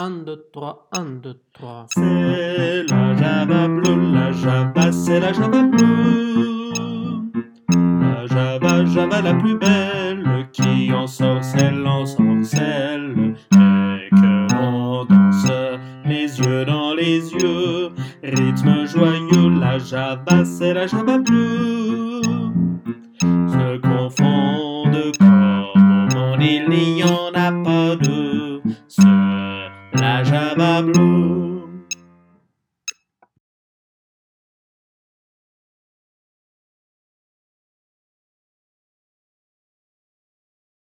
1, 2, 3, 1, 2, 3. C'est la Java bleue, la Java, c'est la Java bleue. La Java, Java la plus belle, qui en sorcelle, en sorcelle, et que l'on danse les yeux dans les yeux. Rythme joyeux, la Java, c'est la Java bleue. Se confondent comme il n'y en a pas deux. C'est la Java bleue.